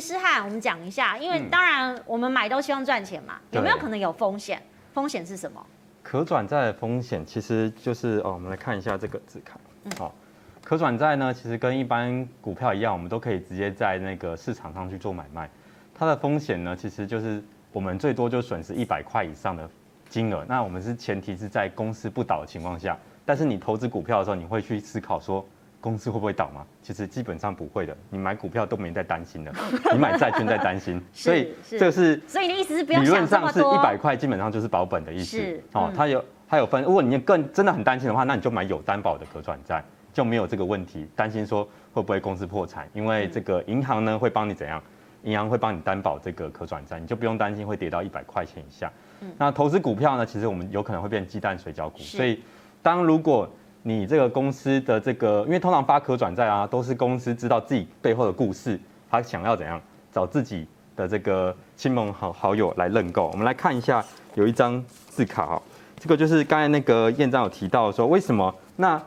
其实诗翰，我们讲一下，因为当然我们买都希望赚钱嘛，嗯、有没有可能有风险？风险是什么？可转债的风险其实就是哦，我们来看一下这个字卡。好、嗯，可转债呢，其实跟一般股票一样，我们都可以直接在那个市场上去做买卖。它的风险呢，其实就是我们最多就损失一百块以上的金额。那我们是前提是在公司不倒的情况下，但是你投资股票的时候，你会去思考说。公司会不会倒吗？其实基本上不会的。你买股票都没在担心的，你买债券在担心。所以这个是，所以你的意思是不要理论上是一百块，基本上就是保本的意思。是哦，它有它有分。如果你更真的很担心的话，那你就买有担保的可转债，就没有这个问题，担心说会不会公司破产，因为这个银行呢会帮你怎样？银行会帮你担保这个可转债，你就不用担心会跌到一百块钱以下。那投资股票呢，其实我们有可能会变鸡蛋水饺股。所以当如果你这个公司的这个，因为通常发可转债啊，都是公司知道自己背后的故事，他想要怎样找自己的这个亲朋好好友来认购。我们来看一下，有一张字卡哈，这个就是刚才那个燕章有提到说，为什么那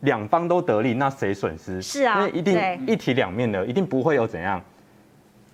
两方都得利，那谁损失？是啊，因为一定一体两面的，一定不会有怎样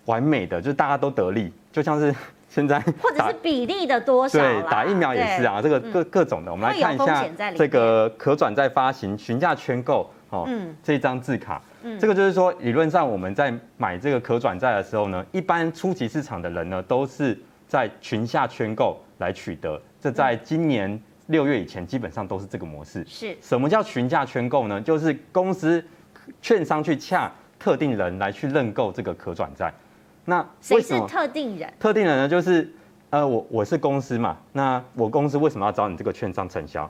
完美的，就是大家都得利，就像是。现在或者是比例的多少？对，打疫苗也是啊，这个各各种的，我们来看一下这个可转债发行询价圈购哦，嗯，这张字卡，嗯，这个就是说理论上我们在买这个可转债的时候呢，一般初级市场的人呢都是在群下圈购来取得，这在今年六月以前基本上都是这个模式。是，什么叫询价圈购呢？就是公司券商去洽特定人来去认购这个可转债。那谁是特定人？特定人呢，就是呃，我我是公司嘛。那我公司为什么要找你这个券商承销？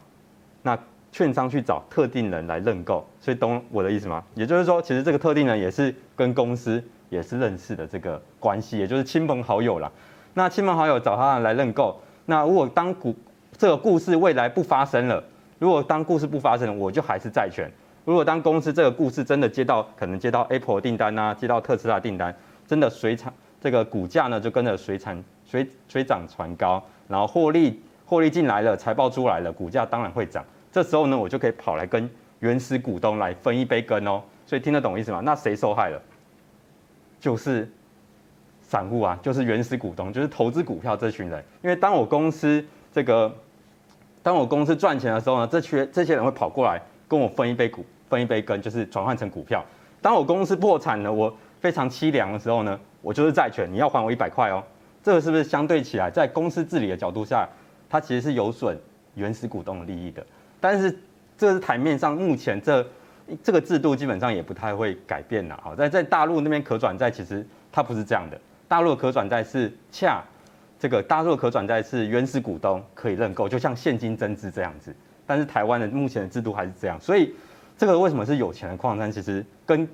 那券商去找特定人来认购，所以懂我的意思吗？也就是说，其实这个特定人也是跟公司也是认识的这个关系，也就是亲朋好友啦。那亲朋好友找他来认购，那如果当股这个故事未来不发生了，如果当故事不发生了，我就还是债权。如果当公司这个故事真的接到可能接到 Apple 订单啊，接到特斯拉订单。真的水涨，这个股价呢就跟着水涨水水涨船高，然后获利获利进来了，财报出来了，股价当然会涨。这时候呢，我就可以跑来跟原始股东来分一杯羹哦。所以听得懂意思吗？那谁受害了？就是散户啊，就是原始股东，就是投资股票这群人。因为当我公司这个，当我公司赚钱的时候呢，这群这些人会跑过来跟我分一杯股，分一杯羹，就是转换成股票。当我公司破产了，我非常凄凉的时候呢，我就是债权，你要还我一百块哦。这个是不是相对起来，在公司治理的角度下，它其实是有损原始股东的利益的？但是这是台面上目前这这个制度基本上也不太会改变了。好，在在大陆那边可转债其实它不是这样的，大陆的可转债是恰这个大陆的可转债是原始股东可以认购，就像现金增资这样子。但是台湾的目前的制度还是这样，所以这个为什么是有钱的矿山，其实跟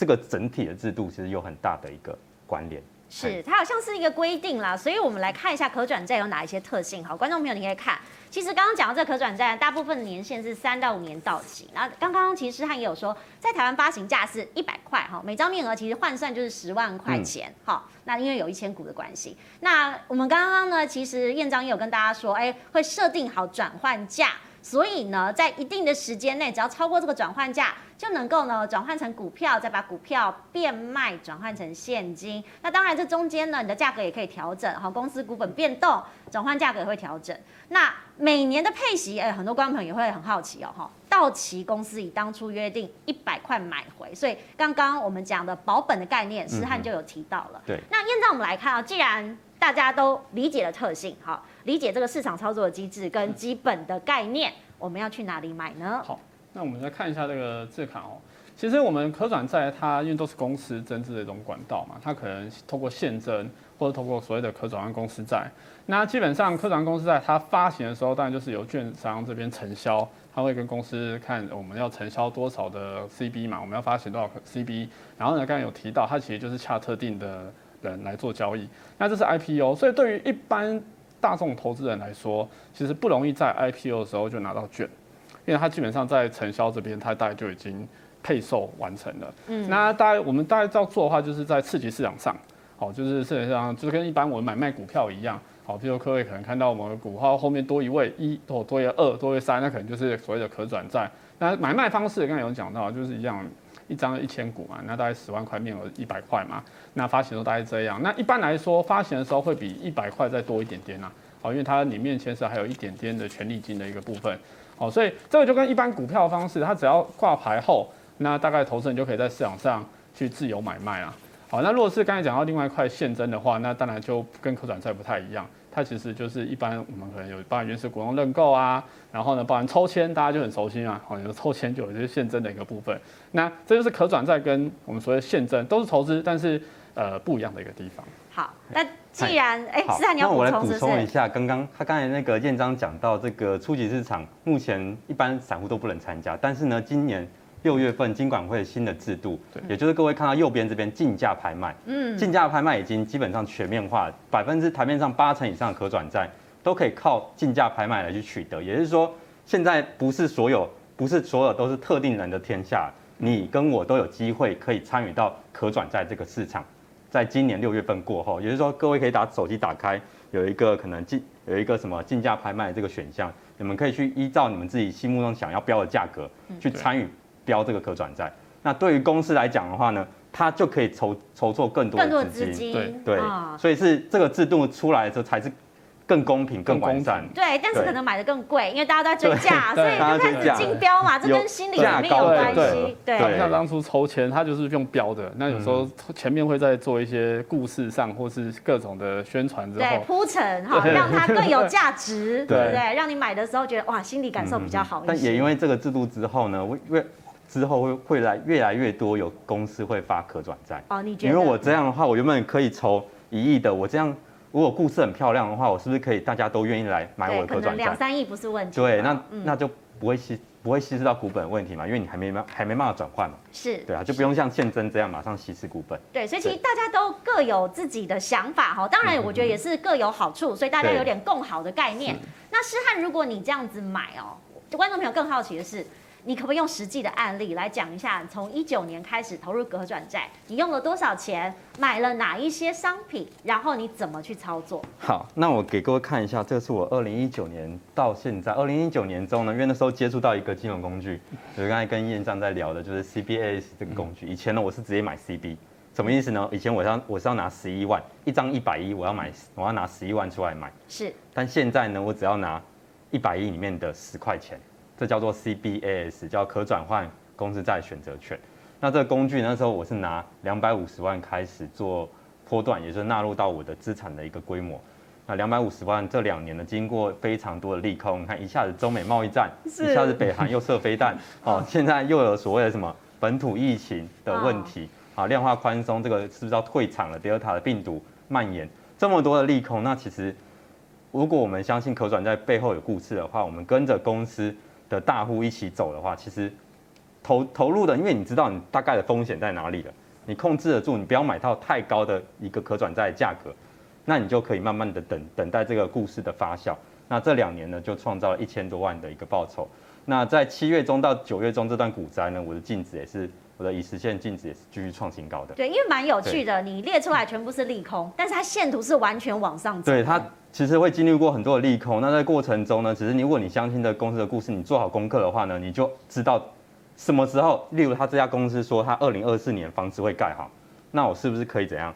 这个整体的制度其实有很大的一个关联，是它好像是一个规定啦，所以我们来看一下可转债有哪一些特性。好，观众朋友你可以看，其实刚刚讲到这可转债，大部分的年限是三到五年到期。然后刚刚其实诗翰也有说，在台湾发行价是一百块哈，每张面额其实换算就是十万块钱。好、嗯，那因为有一千股的关系，那我们刚刚呢，其实燕章也有跟大家说，哎，会设定好转换价。所以呢，在一定的时间内，只要超过这个转换价，就能够呢转换成股票，再把股票变卖转换成现金。那当然，这中间呢，你的价格也可以调整，哈，公司股本变动，转换价格也会调整。那每年的配息，哎，很多观众朋友也会很好奇哦，哈，到期公司以当初约定一百块买回，所以刚刚我们讲的保本的概念，诗翰就有提到了。对。那燕章，我们来看啊，既然大家都理解了特性，哈。理解这个市场操作的机制跟基本的概念，我们要去哪里买呢？好，那我们来看一下这个字卡哦。其实我们可转债它因为都是公司增资的一种管道嘛，它可能透过现增或者透过所谓的可转换公司债。那基本上可转换公司债它发行的时候，当然就是由券商这边承销，他会跟公司看我们要承销多少的 CB 嘛，我们要发行多少 CB。然后呢，刚才有提到它其实就是恰特定的人来做交易。那这是 IPO，所以对于一般大众投资人来说，其实不容易在 IPO 的时候就拿到券，因为它基本上在承销这边，它大概就已经配售完成了。嗯，那大概我们大概要做的话，就是在次级市场上，好，就是市场上就是跟一般我们买卖股票一样，好，譬如各位可能看到我们的股号后面多一位一，或多一个二，多一个三，那可能就是所谓的可转债。那买卖方式刚才有讲到，就是一样，一张一千股嘛，那大概十万块面额一百块嘛，那发行时候大概这样。那一般来说，发行的时候会比一百块再多一点点呐，好，因为它里面牵涉还有一点点的权利金的一个部分，好，所以这个就跟一般股票方式，它只要挂牌后，那大概投资人就可以在市场上去自由买卖啦。好，那如果是刚才讲到另外一块现增的话，那当然就跟可转债不太一样。它其实就是一般我们可能有包含原始股东认购啊，然后呢，包含抽签，大家就很熟悉啊。好，有抽签就有这些现增的一个部分。那这就是可转债跟我们所谓的现增都是投资，但是呃不一样的一个地方。好，那既然哎，思翰你要补充，那我来补充一下，刚刚他刚才那个燕章讲到这个初级市场，目前一般散户都不能参加，但是呢，今年。六月份金管会新的制度，也就是各位看到右边这边竞价拍卖，嗯，竞价拍卖已经基本上全面化，百分之台面上八成以上的可转债都可以靠竞价拍卖来去取得。也就是说，现在不是所有，不是所有都是特定人的天下，你跟我都有机会可以参与到可转债这个市场。在今年六月份过后，也就是说，各位可以打手机打开，有一个可能竞有一个什么竞价拍卖这个选项，你们可以去依照你们自己心目中想要标的价格去参与。标这个可转债，那对于公司来讲的话呢，它就可以筹筹措更多的资金，对对，哦、所以是这个制度出来的时候才是更公平、更完善。对，但是可能买的更贵，因为大家都在追价，所以就开始竞标嘛，这跟心理里面有关系。对，像当初抽签，它就是用标的，那有时候前面会在做一些故事上或是各种的宣传之后，对，铺陈 哈，让它更有价值，对不对？让你买的时候觉得哇，心理感受比较好一些。但也因为这个制度之后呢，因为之后会会来越来越多有公司会发可转债哦，你觉得？因为我这样的话，我原本可以筹一亿的，我这样如果故事很漂亮的话，我是不是可以大家都愿意来买我的可转债？两三亿不是问题。对，那、嗯、那就不会稀不会稀释到股本问题嘛，因为你还没还没办法转换嘛。是。对啊，就不用像现增这样马上稀释股本。对，所以其实大家都各有自己的想法哈，当然我觉得也是各有好处，所以大家有点共好的概念。那诗翰，如果你这样子买哦，观众朋友更好奇的是。你可不可以用实际的案例来讲一下，从一九年开始投入可转债，你用了多少钱，买了哪一些商品，然后你怎么去操作？好，那我给各位看一下，这是我二零一九年到现在，二零一九年中呢，因为那时候接触到一个金融工具，就是刚才跟燕章在聊的，就是 CBAS 这个工具。以前呢，我是直接买 CB，什么意思呢？以前我要我是要拿十一万一张一百一，我要买我要拿十一万出来买，是。但现在呢，我只要拿一百亿里面的十块钱。这叫做 CBAS，叫可转换公司债选择权。那这个工具那时候我是拿两百五十万开始做波段，也就是纳入到我的资产的一个规模。那两百五十万这两年呢，经过非常多的利空，你看一下子中美贸易战，一下子北韩又射飞弹，哦，现在又有所谓的什么本土疫情的问题，啊，量化宽松，这个是不是要退场了？Delta 的病毒蔓延，这么多的利空，那其实如果我们相信可转债背后有故事的话，我们跟着公司。的大户一起走的话，其实投投入的，因为你知道你大概的风险在哪里了，你控制得住，你不要买到太高的一个可转债价格，那你就可以慢慢的等等待这个故事的发酵。那这两年呢，就创造了一千多万的一个报酬。那在七月中到九月中这段股灾呢，我的净值也是我的已实现净值也是继续创新高的。对，因为蛮有趣的，你列出来全部是利空，但是它线图是完全往上走。对它。其实会经历过很多的利空，那在过程中呢，其实如果你相信这公司的故事，你做好功课的话呢，你就知道什么时候，例如他这家公司说他二零二四年房子会盖好，那我是不是可以怎样？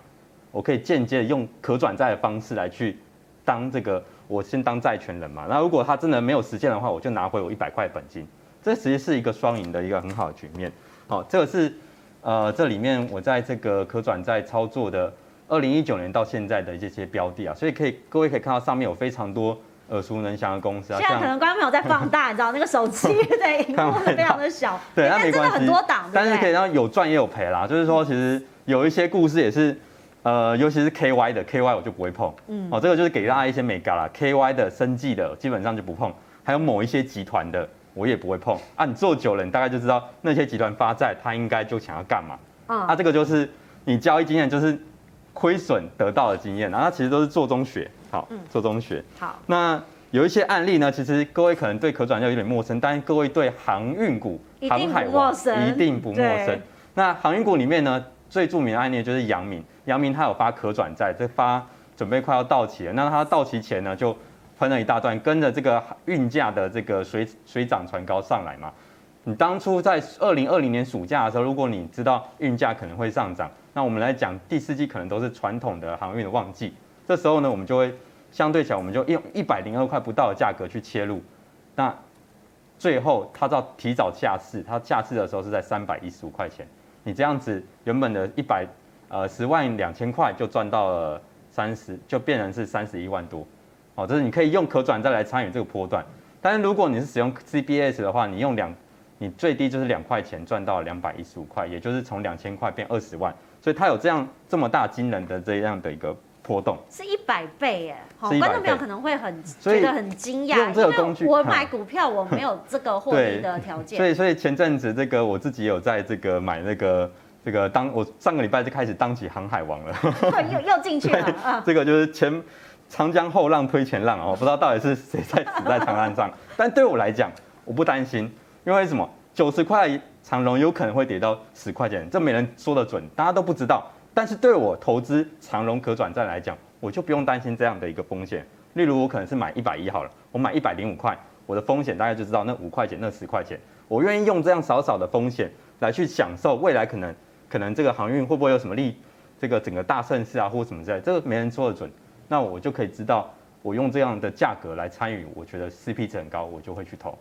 我可以间接用可转债的方式来去当这个，我先当债权人嘛。那如果他真的没有实现的话，我就拿回我一百块本金，这其实是一个双赢的一个很好的局面。好，这个是呃这里面我在这个可转债操作的。二零一九年到现在的这些标的啊，所以可以各位可以看到上面有非常多耳熟能详的公司啊。现在可能观众朋友在放大，你知道那个手机对荧幕非常的小，对，那没关系。很多档，但是可以让有赚也有赔啦。就是说，其实有一些故事也是，呃，尤其是 KY 的 KY 我就不会碰。嗯。哦，这个就是给大家一些美感啦。KY 的生计的基本上就不碰，还有某一些集团的我也不会碰。啊，你做久了，你大概就知道那些集团发债，他应该就想要干嘛。嗯。啊，这个就是你交易经验就是。亏损得到的经验，然后它其实都是做中学，好，做中学。好，那有一些案例呢，其实各位可能对可转债有点陌生，但是各位对航运股、航海王一定不陌生。那航运股里面呢，最著名的案例就是阳明，阳明它有发可转债，这发准备快要到期了，那它到期前呢就喷了一大段，跟着这个运价的这个水水涨船高上来嘛。你当初在二零二零年暑假的时候，如果你知道运价可能会上涨，那我们来讲第四季可能都是传统的航运的旺季，这时候呢，我们就会相对起来，我们就用一百零二块不到的价格去切入，那最后它到提早下市，它下市的时候是在三百一十五块钱，你这样子原本的一百呃十万两千块就赚到了三十，就变成是三十一万多，哦，这是你可以用可转债来参与这个波段，但是如果你是使用 CBS 的话，你用两。你最低就是两块钱赚到两百一十五块，也就是从两千块变二十万，所以它有这样这么大惊人的这样的一个波动，是一百倍耶！好，观众朋友可能会很觉得很惊讶，用这个工具，因为我买股票我没有这个 获利的条件，所以所以前阵子这个我自己有在这个买那个这个当我上个礼拜就开始当起航海王了，又又进去了 啊！这个就是前长江后浪推前浪哦，不知道到底是谁在死在长岸上，但对我来讲我不担心。因为什么？九十块长荣有可能会跌到十块钱，这没人说得准，大家都不知道。但是对我投资长荣可转债来讲，我就不用担心这样的一个风险。例如我可能是买一百一好了，我买一百零五块，我的风险大概就知道那五块钱、那十块钱，我愿意用这样少少的风险来去享受未来可能可能这个航运会不会有什么利，这个整个大盛世啊或什么之类，这个没人说得准。那我就可以知道，我用这样的价格来参与，我觉得 CP 值很高，我就会去投。